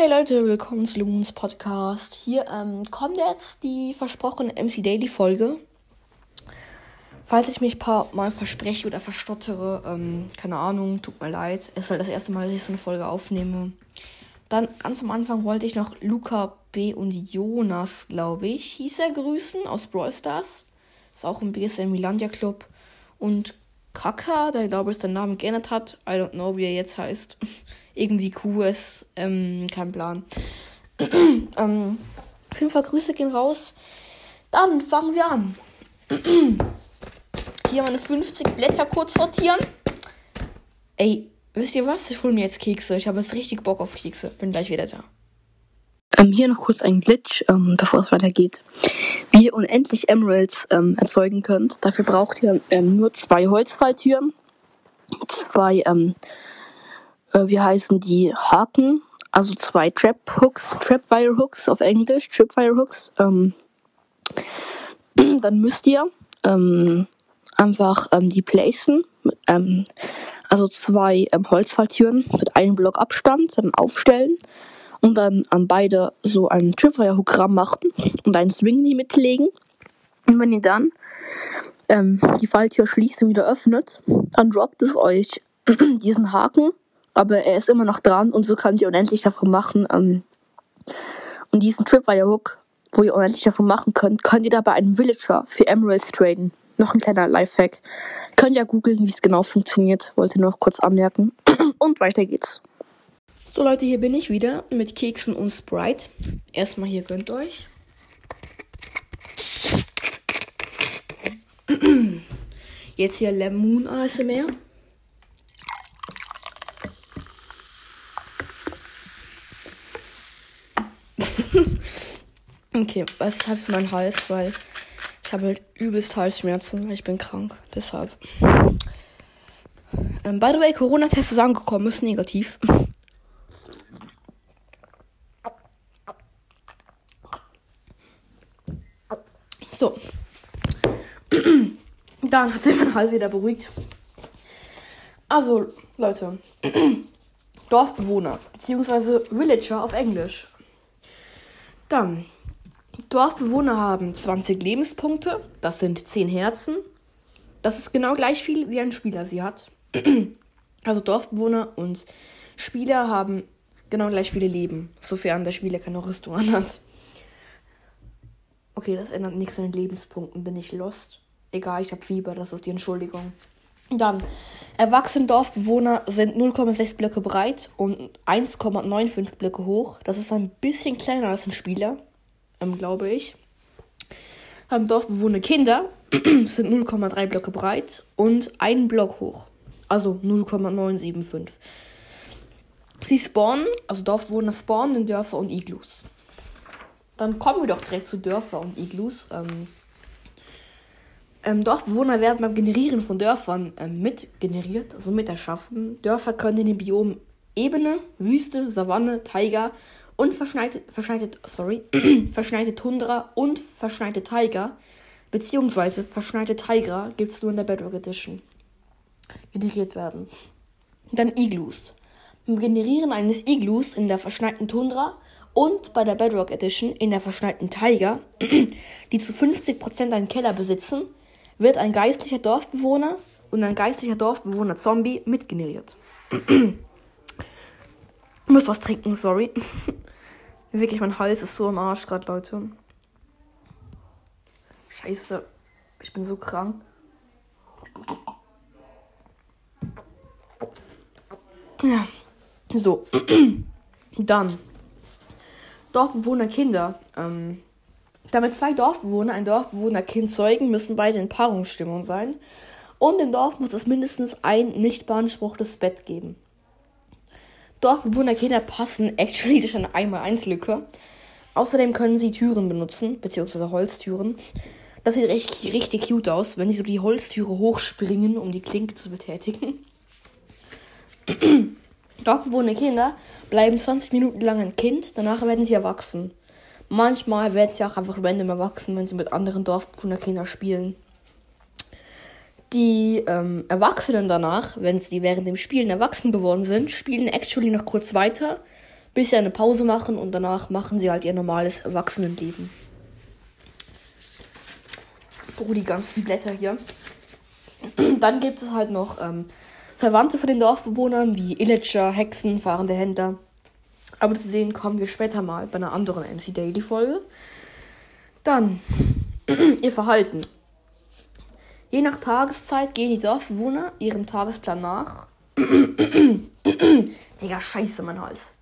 Hey Leute, willkommen zu Lumens Podcast. Hier ähm, kommt jetzt die versprochene MC Daily Folge. Falls ich mich ein paar Mal verspreche oder verstottere, ähm, keine Ahnung, tut mir leid. Es ist halt das erste Mal, dass ich so eine Folge aufnehme. Dann ganz am Anfang wollte ich noch Luca B. und Jonas, glaube ich, hieß er, grüßen aus Brawl Stars. Ist auch ein BSM Milandia Club. Und Kaka, der glaube ich seinen Namen geändert hat. I don't know, wie er jetzt heißt. Irgendwie QS, ähm, kein Plan. ähm, auf jeden Fall Grüße gehen raus. Dann fangen wir an. Hier meine 50 Blätter kurz sortieren. Ey, wisst ihr was? Ich hole mir jetzt Kekse. Ich habe jetzt richtig Bock auf Kekse. Bin gleich wieder da. Ähm, hier noch kurz ein Glitch, ähm, bevor es weitergeht. Wie ihr unendlich Emeralds ähm, erzeugen könnt, dafür braucht ihr ähm, nur zwei Holzfalltüren, zwei, ähm, äh, wie heißen die, Haken, also zwei Trap Hooks, Trapwire Hooks auf Englisch, Tripwire Hooks. Ähm, dann müsst ihr einfach die placen, also zwei Holzfalltüren mit einem Block Abstand, dann aufstellen und dann an beide so ein Tripwire-Hook machen und einen Swingy mitlegen. Und wenn ihr dann ähm, die Falltür schließt und wieder öffnet, dann droppt es euch diesen Haken, aber er ist immer noch dran und so könnt ihr unendlich davon machen. Ähm, und diesen Tripwire-Hook, wo ihr unendlich davon machen könnt, könnt ihr dabei einen Villager für Emeralds traden. Noch ein kleiner Lifehack. Könnt ihr googeln, wie es genau funktioniert. Wollte nur noch kurz anmerken. Und weiter geht's. So Leute, hier bin ich wieder mit Keksen und Sprite. Erstmal hier gönnt euch. Jetzt hier Lemon ASMR. okay, was ist halt für meinen Hals, weil ich habe halt übelst Halsschmerzen, weil ich bin krank. Deshalb. Ähm, by the way, Corona-Test ist angekommen, ist negativ. So. Dann hat sich mein Hals wieder beruhigt. Also, Leute. Dorfbewohner, beziehungsweise Villager auf Englisch. Dann. Dorfbewohner haben 20 Lebenspunkte, das sind 10 Herzen. Das ist genau gleich viel, wie ein Spieler sie hat. Also Dorfbewohner und Spieler haben genau gleich viele Leben, sofern der Spieler keine Rüstung anhat. Okay, das ändert nichts an den Lebenspunkten. Bin ich lost? Egal, ich habe Fieber, das ist die Entschuldigung. Dann, erwachsene Dorfbewohner sind 0,6 Blöcke breit und 1,95 Blöcke hoch. Das ist ein bisschen kleiner als ein Spieler, ähm, glaube ich. Haben Dorfbewohner Kinder, sind 0,3 Blöcke breit und einen Block hoch. Also 0,975. Sie spawnen, also Dorfbewohner spawnen in Dörfer und Iglus. Dann kommen wir doch direkt zu Dörfer und Iglus. Ähm, ähm, Dorfbewohner werden beim Generieren von Dörfern ähm, mitgeneriert, also mit erschaffen. Dörfer können in den Biomen Ebene, Wüste, Savanne, Taiga und verschneite, verschneite, sorry, verschneite Tundra und verschneite Taiga, beziehungsweise verschneite Taiga gibt es nur in der Bedrock Edition, generiert werden. Dann Iglus. Beim Generieren eines Iglus in der verschneiten Tundra und bei der Bedrock Edition in der verschneiten Tiger, die zu 50% einen Keller besitzen, wird ein geistlicher Dorfbewohner und ein geistlicher Dorfbewohner Zombie mitgeneriert. ich muss was trinken, sorry. Wirklich, mein Hals ist so im Arsch gerade, Leute. Scheiße. Ich bin so krank. Ja. So. Dann. Dorfbewohner Kinder. Ähm, damit zwei Dorfbewohner ein Dorfbewohner-Kind zeugen, müssen beide in Paarungsstimmung sein. Und im Dorf muss es mindestens ein nicht beanspruchtes Bett geben. Dorfbewohner-Kinder passen actually durch eine 1x1-Lücke. Außerdem können sie Türen benutzen, beziehungsweise Holztüren. Das sieht richtig, richtig cute aus, wenn sie so die Holztüre hochspringen, um die Klinke zu betätigen. Dorfbewohner Kinder bleiben 20 Minuten lang ein Kind, danach werden sie erwachsen. Manchmal werden sie auch einfach random erwachsen, wenn sie mit anderen Dorfbewohnerkindern spielen. Die ähm, Erwachsenen danach, wenn sie während dem Spielen erwachsen geworden sind, spielen actually noch kurz weiter, bis sie eine Pause machen und danach machen sie halt ihr normales Erwachsenenleben. Oh, die ganzen Blätter hier. Dann gibt es halt noch ähm, Verwandte von den Dorfbewohnern wie Illager, Hexen, fahrende Händler. Aber zu sehen kommen wir später mal bei einer anderen MC Daily Folge. Dann ihr Verhalten. Je nach Tageszeit gehen die Dorfbewohner ihrem Tagesplan nach. Digga, scheiße, mein Hals.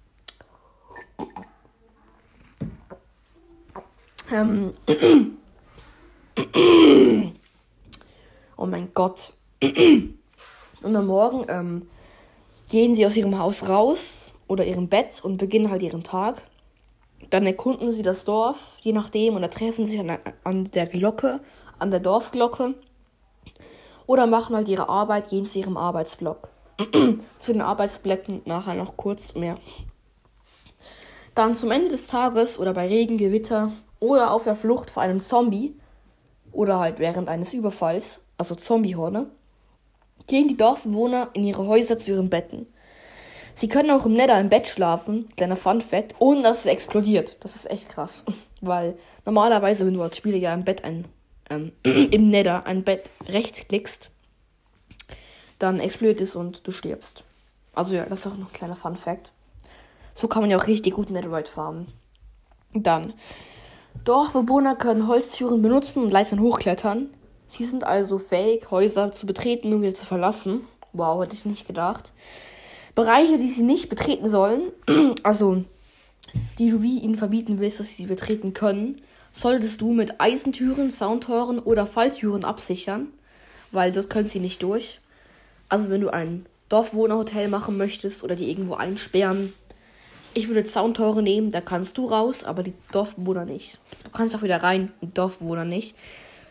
Ähm. oh mein Gott. Und am Morgen ähm, gehen sie aus ihrem Haus raus oder ihrem Bett und beginnen halt ihren Tag. Dann erkunden sie das Dorf, je nachdem, und da treffen sie an, an der Glocke, an der Dorfglocke. Oder machen halt ihre Arbeit, gehen zu ihrem Arbeitsblock. zu den Arbeitsblöcken nachher noch kurz mehr. Dann zum Ende des Tages oder bei Regen, Gewitter oder auf der Flucht vor einem Zombie oder halt während eines Überfalls, also Zombiehorde, gehen die Dorfbewohner in ihre Häuser zu ihren Betten. Sie können auch im Nether im Bett schlafen, kleiner Fun Fact, ohne dass es explodiert. Das ist echt krass. Weil normalerweise, wenn du als Spieler ja im Bett ein, ähm, im Nether ein Bett rechts klickst, dann explodiert es und du stirbst. Also ja, das ist auch noch ein kleiner Fun Fact. So kann man ja auch richtig gut Netherite farmen. Dann. Dorfbewohner können Holztüren benutzen und Leitern hochklettern. Sie sind also fähig, Häuser zu betreten und wieder zu verlassen. Wow, hätte ich nicht gedacht. Bereiche, die sie nicht betreten sollen, also die du wie ihnen verbieten willst, dass sie sie betreten können, solltest du mit Eisentüren, Soundtoren oder Falltüren absichern, weil dort können sie nicht durch. Also wenn du ein Dorfwohnerhotel machen möchtest oder die irgendwo einsperren, ich würde Zauntore nehmen, da kannst du raus, aber die Dorfbewohner nicht. Du kannst auch wieder rein, die Dorfbewohner nicht.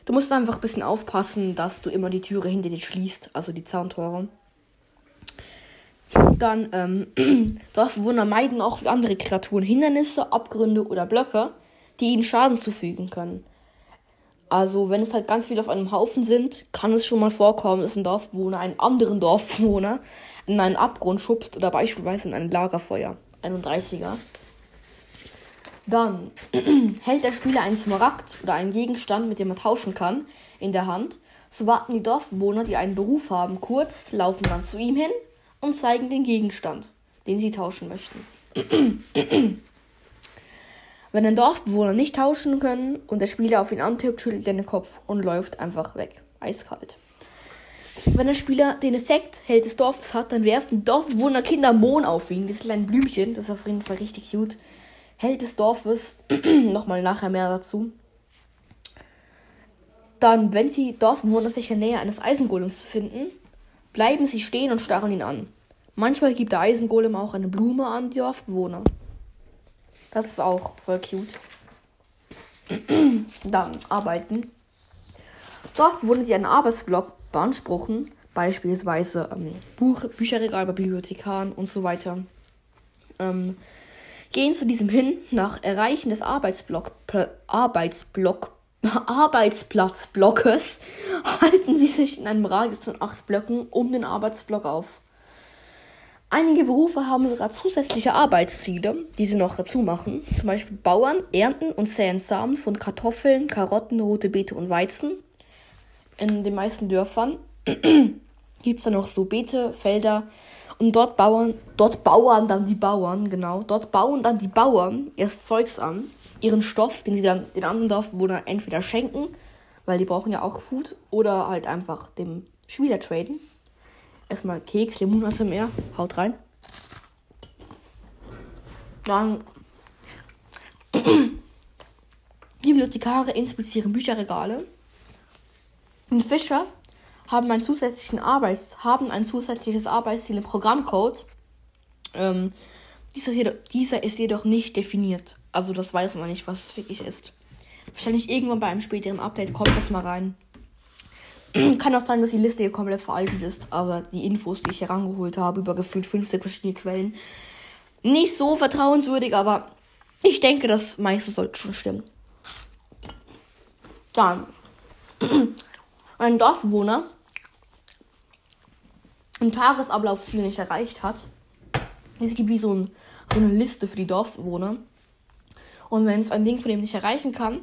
Du musst einfach ein bisschen aufpassen, dass du immer die Türe hinter dir schließt, also die Zauntore. Dann, ähm, Dorfbewohner meiden auch wie andere Kreaturen Hindernisse, Abgründe oder Blöcke, die ihnen Schaden zufügen können. Also, wenn es halt ganz viele auf einem Haufen sind, kann es schon mal vorkommen, dass ein Dorfbewohner einen anderen Dorfbewohner in einen Abgrund schubst oder beispielsweise in ein Lagerfeuer. 31er. Dann hält der Spieler einen Smaragd oder einen Gegenstand, mit dem er tauschen kann, in der Hand. So warten die Dorfbewohner, die einen Beruf haben, kurz, laufen dann zu ihm hin und zeigen den Gegenstand, den sie tauschen möchten. Wenn ein Dorfbewohner nicht tauschen können und der Spieler auf ihn antippt, schüttelt er den Kopf und läuft einfach weg. Eiskalt. Wenn der Spieler den Effekt Held des Dorfes hat, dann werfen Dorfbewohner Kinder Mohn auf ihn. Diese kleinen Blümchen, das ist auf jeden Fall richtig cute. Held des Dorfes, nochmal nachher mehr dazu. Dann, wenn sie Dorfbewohner sich in der Nähe eines Eisengolems befinden, bleiben sie stehen und starren ihn an. Manchmal gibt der Eisengolem auch eine Blume an die Dorfbewohner. Das ist auch voll cute. Dann arbeiten. Dorfbewohner, die einen Arbeitsblock beanspruchen, beispielsweise ähm, Buch, Bücherregal bei Bibliothekaren und so weiter, ähm, gehen zu diesem hin. Nach Erreichen des Arbeitsblock, Arbeitsblock, Arbeitsplatzblockes halten sie sich in einem Radius von acht Blöcken um den Arbeitsblock auf. Einige Berufe haben sogar zusätzliche Arbeitsziele, die sie noch dazu machen. Zum Beispiel Bauern ernten und säen Samen von Kartoffeln, Karotten, rote Beete und Weizen. In den meisten Dörfern gibt es dann noch so Beete, Felder und dort bauen, dort bauen dann die Bauern, genau, dort bauen dann die Bauern erst Zeugs an, ihren Stoff, den sie dann den anderen Dorfbewohnern entweder schenken, weil die brauchen ja auch Food, oder halt einfach dem Spieler traden. Erstmal Keks, Limonade mehr, haut rein. Dann Bibliothekare inspizieren Bücherregale. Und Fischer haben, einen zusätzlichen Arbeits haben ein zusätzliches Arbeitsziel im Programmcode. Ähm, dieser, ist jedoch, dieser ist jedoch nicht definiert. Also das weiß man nicht, was es wirklich ist. Wahrscheinlich irgendwann bei einem späteren Update kommt das mal rein. Kann auch sein, dass die Liste hier komplett veraltet ist, aber die Infos, die ich herangeholt habe, über gefühlt 15 verschiedene Quellen, nicht so vertrauenswürdig, aber ich denke, das meiste sollte schon stimmen. Dann. Ein Dorfbewohner ein Tagesablaufziel nicht erreicht hat, Es gibt wie so, ein, so eine Liste für die Dorfbewohner. Und wenn es ein Ding von dem nicht erreichen kann,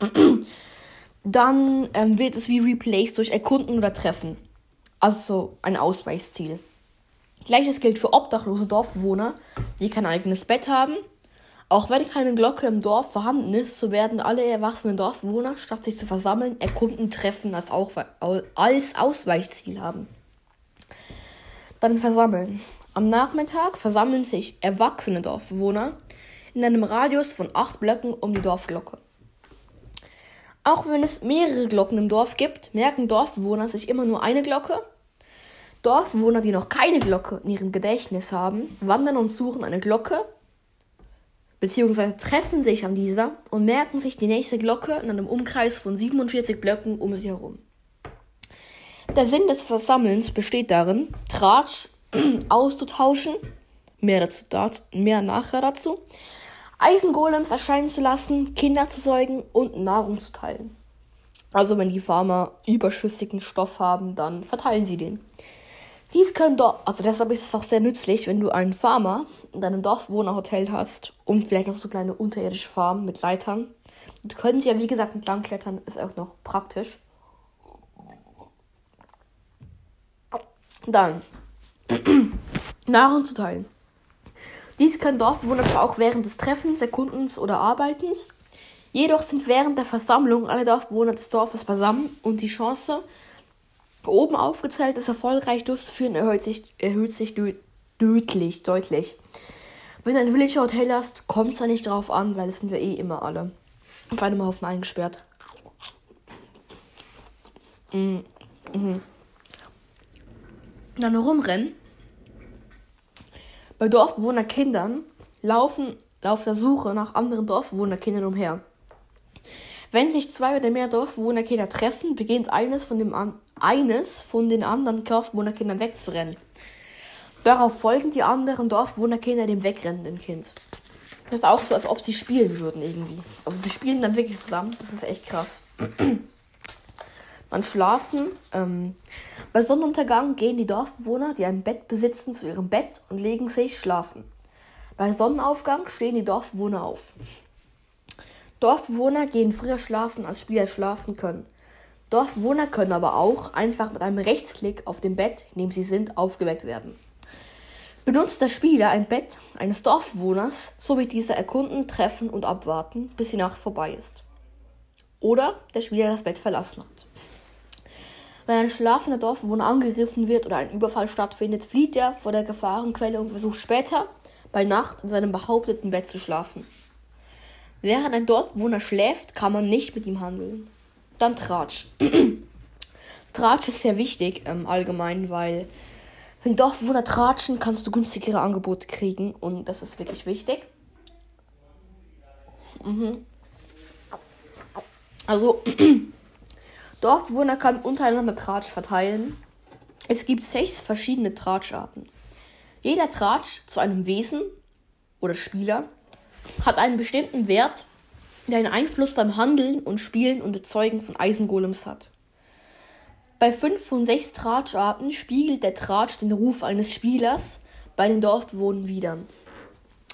dann ähm, wird es wie replaced durch Erkunden oder Treffen. Also so ein Ausweichsziel. Gleiches gilt für obdachlose Dorfbewohner, die kein eigenes Bett haben. Auch wenn keine Glocke im Dorf vorhanden ist, so werden alle erwachsenen Dorfbewohner, statt sich zu versammeln, Erkunden Treffen als, als Ausweichziel haben. Dann versammeln. Am Nachmittag versammeln sich erwachsene Dorfbewohner in einem Radius von acht Blöcken um die Dorfglocke. Auch wenn es mehrere Glocken im Dorf gibt, merken Dorfbewohner sich immer nur eine Glocke. Dorfbewohner, die noch keine Glocke in ihrem Gedächtnis haben, wandern und suchen eine Glocke, beziehungsweise treffen sich an dieser und merken sich die nächste Glocke in einem Umkreis von 47 Blöcken um sie herum. Der Sinn des Versammelns besteht darin, Tratsch auszutauschen, mehr, dazu, mehr nachher dazu, Eisengolems erscheinen zu lassen, Kinder zu säugen und Nahrung zu teilen. Also wenn die Farmer überschüssigen Stoff haben, dann verteilen sie den. Dies können doch, also deshalb ist es auch sehr nützlich, wenn du einen Farmer in deinem Dorfwohnerhotel hast und vielleicht noch so kleine unterirdische Farmen mit Leitern. Du können ja wie gesagt entlang klettern, ist auch noch praktisch. Dann Nahrung zu teilen. Dies können Dorfbewohner zwar auch während des Treffens, Erkundens oder Arbeitens, jedoch sind während der Versammlung alle Dorfbewohner des Dorfes beisammen und die Chance, oben aufgezählt ist, erfolgreich durchzuführen, erhöht sich, erhöht sich deutlich, deutlich. Wenn du ein Villager Hotel hast, kommt es da nicht drauf an, weil es sind ja eh immer alle auf einem Haufen eingesperrt. Mhm. Mhm. Dann rumrennen bei Dorfbewohnerkindern laufen auf der Suche nach anderen Dorfbewohnerkindern umher. Wenn sich zwei oder mehr Dorfbewohnerkinder treffen, beginnt eines von, dem an eines von den anderen Dorfbewohnerkindern wegzurennen. Darauf folgen die anderen Dorfbewohnerkinder dem wegrennenden Kind. Das ist auch so, als ob sie spielen würden irgendwie. Also sie spielen dann wirklich zusammen. Das ist echt krass. Dann schlafen. Ähm, bei Sonnenuntergang gehen die Dorfbewohner, die ein Bett besitzen, zu ihrem Bett und legen sich schlafen. Bei Sonnenaufgang stehen die Dorfbewohner auf. Dorfbewohner gehen früher schlafen, als Spieler schlafen können. Dorfbewohner können aber auch einfach mit einem Rechtsklick auf dem Bett, in dem sie sind, aufgeweckt werden. Benutzt der Spieler ein Bett eines Dorfbewohners, so wird dieser erkunden, treffen und abwarten, bis die Nacht vorbei ist. Oder der Spieler das Bett verlassen hat. Wenn ein schlafender Dorfbewohner angegriffen wird oder ein Überfall stattfindet, flieht er vor der Gefahrenquelle und versucht später bei Nacht in seinem behaupteten Bett zu schlafen. Während ein Dorfbewohner schläft, kann man nicht mit ihm handeln. Dann Tratsch. Tratsch ist sehr wichtig ähm, allgemein, weil wenn Dorfbewohner tratschen, kannst du günstigere Angebote kriegen und das ist wirklich wichtig. Mhm. Also Dorfbewohner kann untereinander Tratsch verteilen. Es gibt sechs verschiedene Tratscharten. Jeder Tratsch zu einem Wesen oder Spieler hat einen bestimmten Wert, der einen Einfluss beim Handeln und Spielen und Erzeugen von Eisengolems hat. Bei fünf von sechs Tratscharten spiegelt der Tratsch den Ruf eines Spielers bei den Dorfbewohnern wider.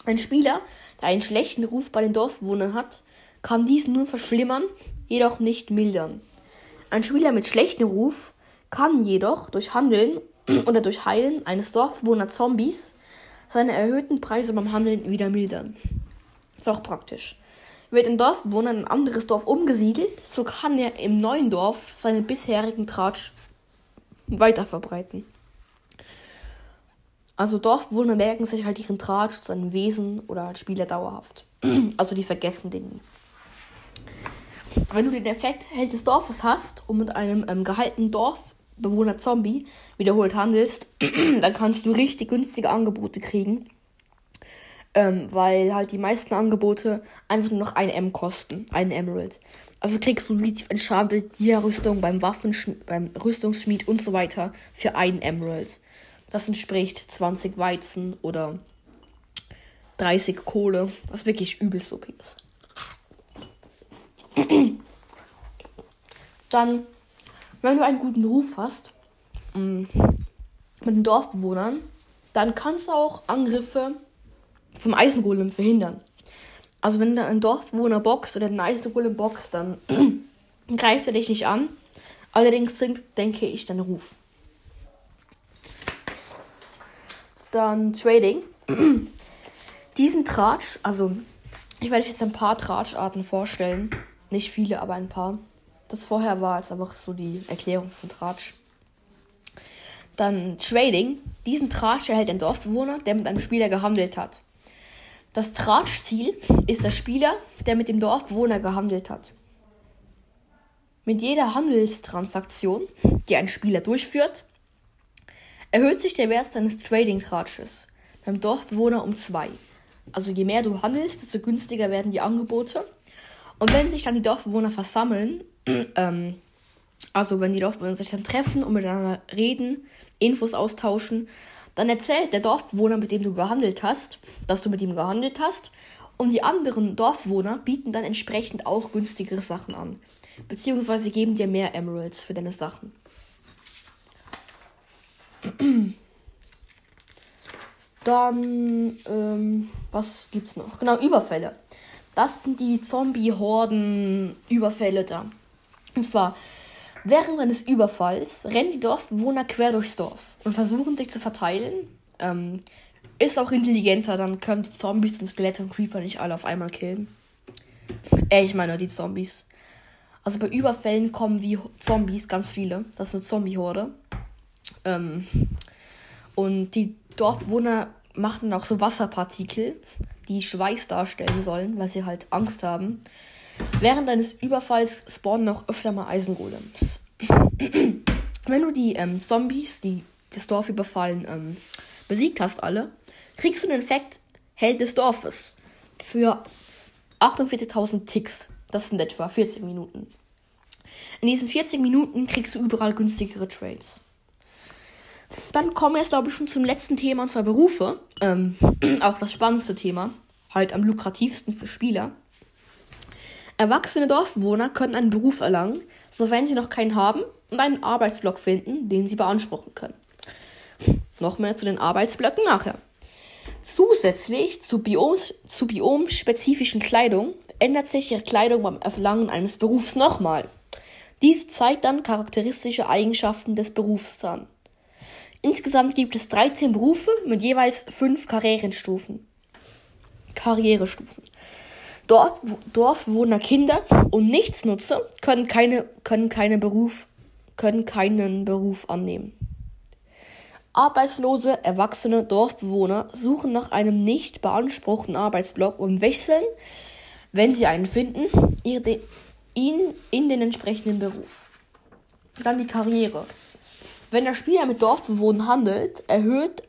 Ein Spieler, der einen schlechten Ruf bei den Dorfbewohnern hat, kann diesen nun verschlimmern, jedoch nicht mildern. Ein Spieler mit schlechtem Ruf kann jedoch durch Handeln oder durch Heilen eines Dorfbewohners Zombies seine erhöhten Preise beim Handeln wieder mildern. Ist auch praktisch. Wird ein Dorfbewohner in ein anderes Dorf umgesiedelt, so kann er im neuen Dorf seinen bisherigen Tratsch weiterverbreiten. Also Dorfbewohner merken sich halt ihren Tratsch, seinen Wesen oder als Spieler dauerhaft. Also die vergessen den nie. Wenn du den Effekt Held des Dorfes hast und mit einem ähm, gehaltenen Dorfbewohner Zombie wiederholt handelst, dann kannst du richtig günstige Angebote kriegen. Ähm, weil halt die meisten Angebote einfach nur noch ein M kosten, ein Emerald. Also kriegst du wie entschadete Dia-Rüstung beim Waffenschmied, beim Rüstungsschmied und so weiter für ein Emerald. Das entspricht 20 Weizen oder 30 Kohle, was wirklich übelst OP ist. Dann, wenn du einen guten Ruf hast, mm, mit den Dorfbewohnern, dann kannst du auch Angriffe vom Eisengolem verhindern. Also wenn dann ein Dorfbewohner boxt oder ein Eisengolem boxt, dann greift er dich nicht an. Allerdings sinkt, denke ich, dein Ruf. Dann Trading. Diesen Tratsch, also ich werde euch jetzt ein paar Tratscharten vorstellen. Nicht viele, aber ein paar. Das vorher war jetzt einfach so die Erklärung von Tratsch. Dann Trading. Diesen Tratsch erhält ein Dorfbewohner, der mit einem Spieler gehandelt hat. Das Tratschziel ist der Spieler, der mit dem Dorfbewohner gehandelt hat. Mit jeder Handelstransaktion, die ein Spieler durchführt, erhöht sich der Wert seines Trading-Tratsches beim Dorfbewohner um 2. Also je mehr du handelst, desto günstiger werden die Angebote. Und wenn sich dann die Dorfbewohner versammeln, ähm, also wenn die Dorfbewohner sich dann treffen und miteinander reden, Infos austauschen, dann erzählt der Dorfbewohner, mit dem du gehandelt hast, dass du mit ihm gehandelt hast. Und die anderen Dorfbewohner bieten dann entsprechend auch günstigere Sachen an. Beziehungsweise geben dir mehr Emeralds für deine Sachen. Dann, ähm, was gibt's noch? Genau, Überfälle. Das sind die Zombie-Horden-Überfälle da. Und zwar, während eines Überfalls rennen die Dorfbewohner quer durchs Dorf und versuchen sich zu verteilen. Ähm, ist auch intelligenter, dann können die Zombies und Skelette und Creeper nicht alle auf einmal killen. Äh, ich meine die Zombies. Also bei Überfällen kommen wie Zombies, ganz viele. Das ist eine Zombie-Horde. Ähm, und die Dorfbewohner machen auch so Wasserpartikel, die Schweiß darstellen sollen, weil sie halt Angst haben. Während eines Überfalls spawnen auch öfter mal Eisengolems. Wenn du die ähm, Zombies, die das Dorf überfallen, ähm, besiegt hast, alle, kriegst du den Effekt Held des Dorfes für 48.000 Ticks. Das sind etwa 40 Minuten. In diesen 40 Minuten kriegst du überall günstigere Trades. Dann kommen wir jetzt, glaube ich, schon zum letzten Thema, und zwar Berufe. Ähm, auch das spannendste Thema. Halt am lukrativsten für Spieler. Erwachsene Dorfbewohner können einen Beruf erlangen, sofern sie noch keinen haben und einen Arbeitsblock finden, den sie beanspruchen können. Noch mehr zu den Arbeitsblöcken nachher. Zusätzlich zu, Biom, biomspezifischen Kleidung ändert sich ihre Kleidung beim Erlangen eines Berufs nochmal. Dies zeigt dann charakteristische Eigenschaften des Berufs an. Insgesamt gibt es 13 Berufe mit jeweils 5 Karrierestufen. Karrierestufen. Dorf, Dorfbewohner Kinder und Nichtsnutzer können, keine, können, keine Beruf, können keinen Beruf annehmen. Arbeitslose, erwachsene Dorfbewohner suchen nach einem nicht beanspruchten Arbeitsblock und wechseln wenn sie einen finden, ihn in den entsprechenden Beruf. Dann die Karriere. Wenn der Spieler mit Dorfbewohnern handelt, erhöht,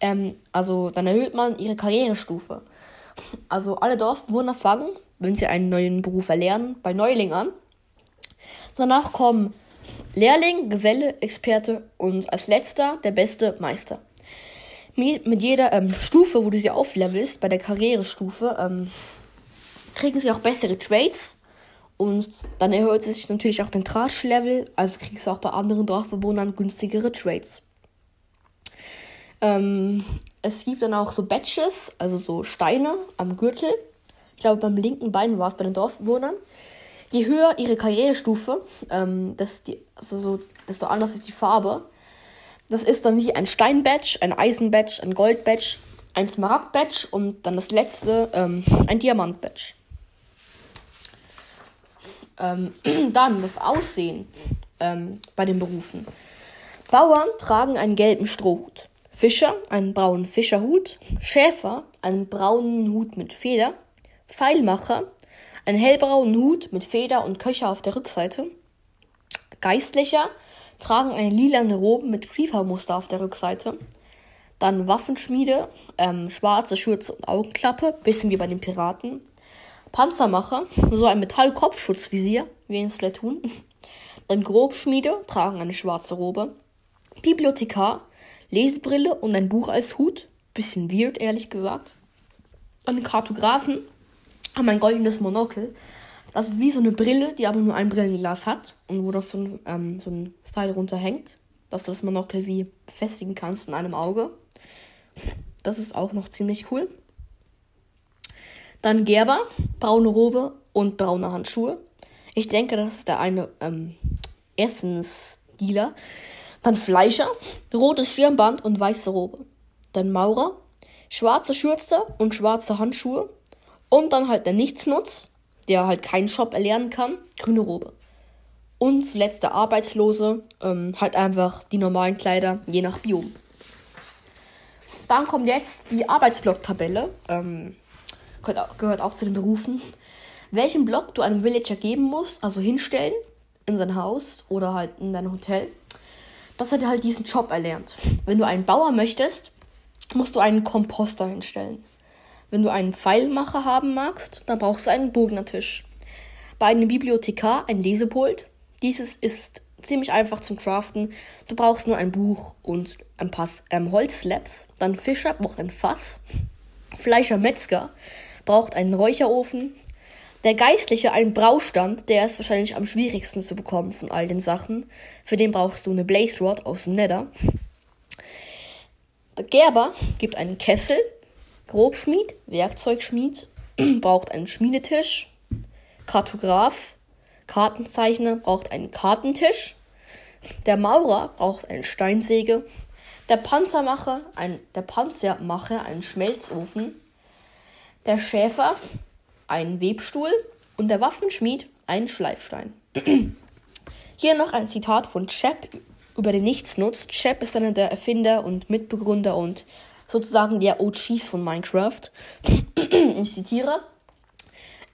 ähm, also dann erhöht man ihre Karrierestufe. Also alle Dorfbewohner fangen, wenn sie einen neuen Beruf erlernen, bei Neuling an. Danach kommen Lehrling, Geselle, Experte und als letzter der beste Meister. Mit jeder ähm, Stufe, wo du sie auflevelst, bei der Karrierestufe, ähm, kriegen sie auch bessere Trades. Und dann erhöht sich natürlich auch den Tratsch-Level, also kriegst du auch bei anderen Dorfbewohnern günstigere Trades. Ähm, es gibt dann auch so Badges, also so Steine am Gürtel. Ich glaube, beim linken Bein war es bei den Dorfbewohnern. Je höher ihre Karrierestufe, ähm, desto, also so, desto anders ist die Farbe. Das ist dann wie ein Stein-Badge, ein Eisen-Badge, ein Gold-Badge, ein Smaragd-Badge und dann das letzte, ähm, ein Diamant-Badge. Ähm, dann das Aussehen ähm, bei den Berufen. Bauern tragen einen gelben Strohhut. Fischer einen braunen Fischerhut. Schäfer einen braunen Hut mit Feder. Pfeilmacher einen hellbraunen Hut mit Feder und Köcher auf der Rückseite. Geistlicher tragen eine lilane Robe mit Creeper-Muster auf der Rückseite. Dann Waffenschmiede, ähm, schwarze Schürze und Augenklappe, bisschen wie bei den Piraten. Panzermacher, so ein Metallkopfschutzvisier, wie in Splatoon. Dann Grobschmiede, tragen eine schwarze Robe. Bibliothekar, Lesebrille und ein Buch als Hut. Bisschen weird, ehrlich gesagt. Dann Kartografen haben ein goldenes Monokel. Das ist wie so eine Brille, die aber nur ein Brillenglas hat und wo noch so ein, ähm, so ein Style runterhängt, dass du das Monokel wie befestigen kannst in einem Auge. Das ist auch noch ziemlich cool. Dann Gerber, braune Robe und braune Handschuhe. Ich denke, das ist der eine ähm, Essensdealer. Dann Fleischer, rotes Stirnband und weiße Robe. Dann Maurer, schwarze Schürze und schwarze Handschuhe. Und dann halt der Nichtsnutz, der halt keinen Shop erlernen kann, grüne Robe. Und zuletzt der Arbeitslose, ähm, halt einfach die normalen Kleider, je nach Biom. Dann kommt jetzt die Arbeitsblock-Tabelle. Ähm, gehört auch zu den Berufen. Welchen Block du einem Villager geben musst, also hinstellen in sein Haus oder halt in dein Hotel, dass er halt diesen Job erlernt. Wenn du einen Bauer möchtest, musst du einen Komposter hinstellen. Wenn du einen Pfeilmacher haben magst, dann brauchst du einen Bognertisch. Bei einem Bibliothekar ein Lesepult. Dieses ist ziemlich einfach zum Craften. Du brauchst nur ein Buch und ein paar ähm, Holzslabs. Dann Fischer braucht ein Fass. Fleischer Metzger braucht einen Räucherofen. Der Geistliche einen Braustand, der ist wahrscheinlich am schwierigsten zu bekommen von all den Sachen. Für den brauchst du eine Blaze Rod aus dem Nether. Der Gerber gibt einen Kessel. Grobschmied, Werkzeugschmied, braucht einen Schmiedetisch. Kartograf, Kartenzeichner braucht einen Kartentisch. Der Maurer braucht eine Steinsäge. Der Panzermacher, ein, der Panzermacher einen Schmelzofen. Der Schäfer einen Webstuhl und der Waffenschmied einen Schleifstein. Hier noch ein Zitat von Chap über den Nichtsnutz. Chap ist einer der Erfinder und Mitbegründer und sozusagen der OGs von Minecraft. ich zitiere.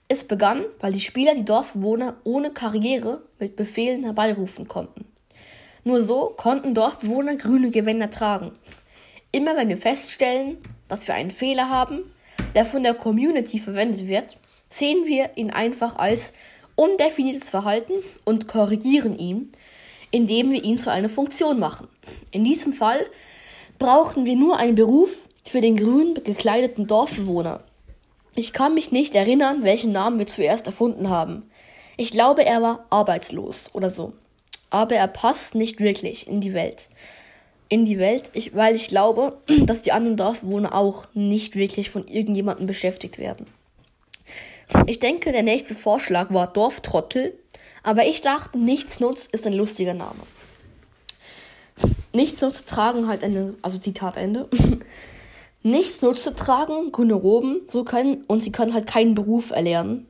Es begann, weil die Spieler die Dorfbewohner ohne Karriere mit Befehlen herbeirufen konnten. Nur so konnten Dorfbewohner grüne Gewänder tragen. Immer wenn wir feststellen, dass wir einen Fehler haben, der von der Community verwendet wird, sehen wir ihn einfach als undefiniertes Verhalten und korrigieren ihn, indem wir ihn zu einer Funktion machen. In diesem Fall brauchten wir nur einen Beruf für den grün gekleideten Dorfbewohner. Ich kann mich nicht erinnern, welchen Namen wir zuerst erfunden haben. Ich glaube, er war arbeitslos oder so. Aber er passt nicht wirklich in die Welt. In die Welt, ich, weil ich glaube, dass die anderen Dorfbewohner auch nicht wirklich von irgendjemandem beschäftigt werden. Ich denke, der nächste Vorschlag war Dorftrottel, aber ich dachte, Nichtsnutz ist ein lustiger Name. Nichtsnutz tragen halt eine, also Zitat Ende. Nichtsnutz zu tragen, grüne Roben, so können, und sie können halt keinen Beruf erlernen.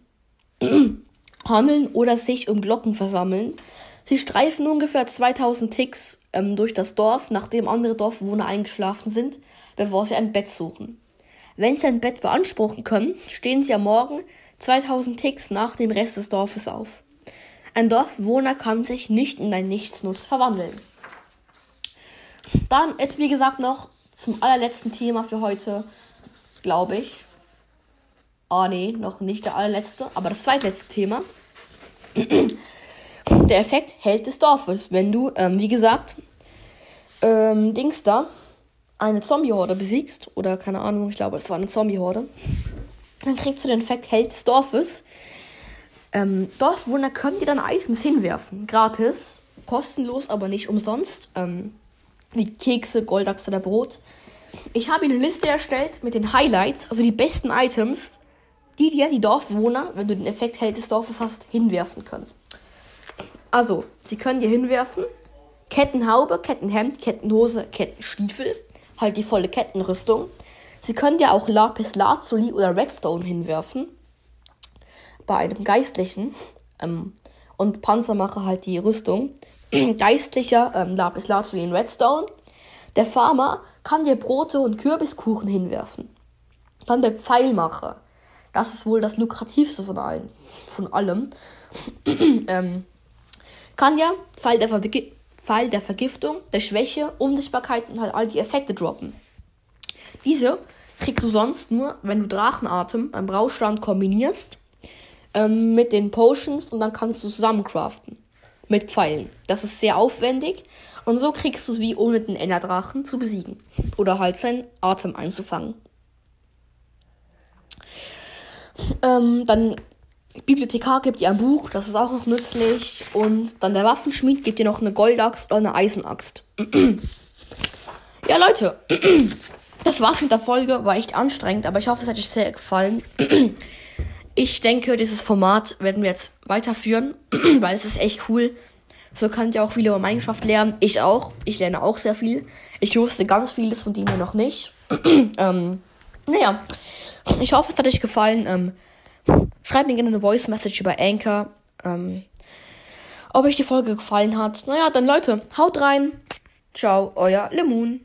Handeln oder sich um Glocken versammeln. Sie streifen ungefähr 2000 Ticks ähm, durch das Dorf, nachdem andere Dorfbewohner eingeschlafen sind, bevor sie ein Bett suchen. Wenn sie ein Bett beanspruchen können, stehen sie am Morgen 2000 Ticks nach dem Rest des Dorfes auf. Ein Dorfbewohner kann sich nicht in ein Nichtsnutz verwandeln. Dann jetzt wie gesagt noch zum allerletzten Thema für heute, glaube ich. Ah oh, nee, noch nicht der allerletzte, aber das zweitletzte Thema. der Effekt Held des Dorfes. Wenn du, ähm, wie gesagt, ähm, Dings da, eine Zombie-Horde besiegst, oder keine Ahnung, ich glaube, es war eine Zombie-Horde, dann kriegst du den Effekt Held des Dorfes. Ähm, Dorfbewohner können dir dann Items hinwerfen. Gratis, kostenlos, aber nicht umsonst. Ähm, wie Kekse, Goldachs oder Brot. Ich habe eine Liste erstellt mit den Highlights, also die besten Items, die dir die Dorfbewohner, wenn du den Effekt Held des Dorfes hast, hinwerfen können. Also, sie können dir hinwerfen Kettenhaube, Kettenhemd, Kettenhose, Kettenstiefel, halt die volle Kettenrüstung. Sie können dir auch Lapis Lazuli oder Redstone hinwerfen. Bei einem Geistlichen. Ähm, und Panzermacher halt die Rüstung. Geistlicher ähm, Lapis Lazuli in Redstone. Der Farmer kann dir Brote und Kürbiskuchen hinwerfen. Dann der Pfeilmacher. Das ist wohl das lukrativste von allen. Von allem. ähm, kann ja Pfeil der, Pfeil der Vergiftung, der Schwäche, Unsichtbarkeit und halt all die Effekte droppen. Diese kriegst du sonst nur, wenn du Drachenatem beim Braustand kombinierst ähm, mit den Potions und dann kannst du zusammen craften. Mit Pfeilen. Das ist sehr aufwendig und so kriegst du es wie ohne den Enderdrachen zu besiegen. Oder halt seinen Atem einzufangen. Ähm, dann Bibliothekar gibt dir ein Buch, das ist auch noch nützlich. Und dann der Waffenschmied gibt dir noch eine Goldaxt oder eine Eisenaxt. ja, Leute, das war's mit der Folge. War echt anstrengend, aber ich hoffe, es hat euch sehr gefallen. Ich denke, dieses Format werden wir jetzt weiterführen, weil es ist echt cool. So könnt ihr auch viel über Minecraft lernen. Ich auch. Ich lerne auch sehr viel. Ich wusste ganz vieles von dem hier noch nicht. ähm, naja, ich hoffe, es hat euch gefallen. Ähm, schreibt mir gerne eine Voice Message über Anchor. Ähm, ob euch die Folge gefallen hat. Naja, dann Leute, haut rein. Ciao, euer Lemon.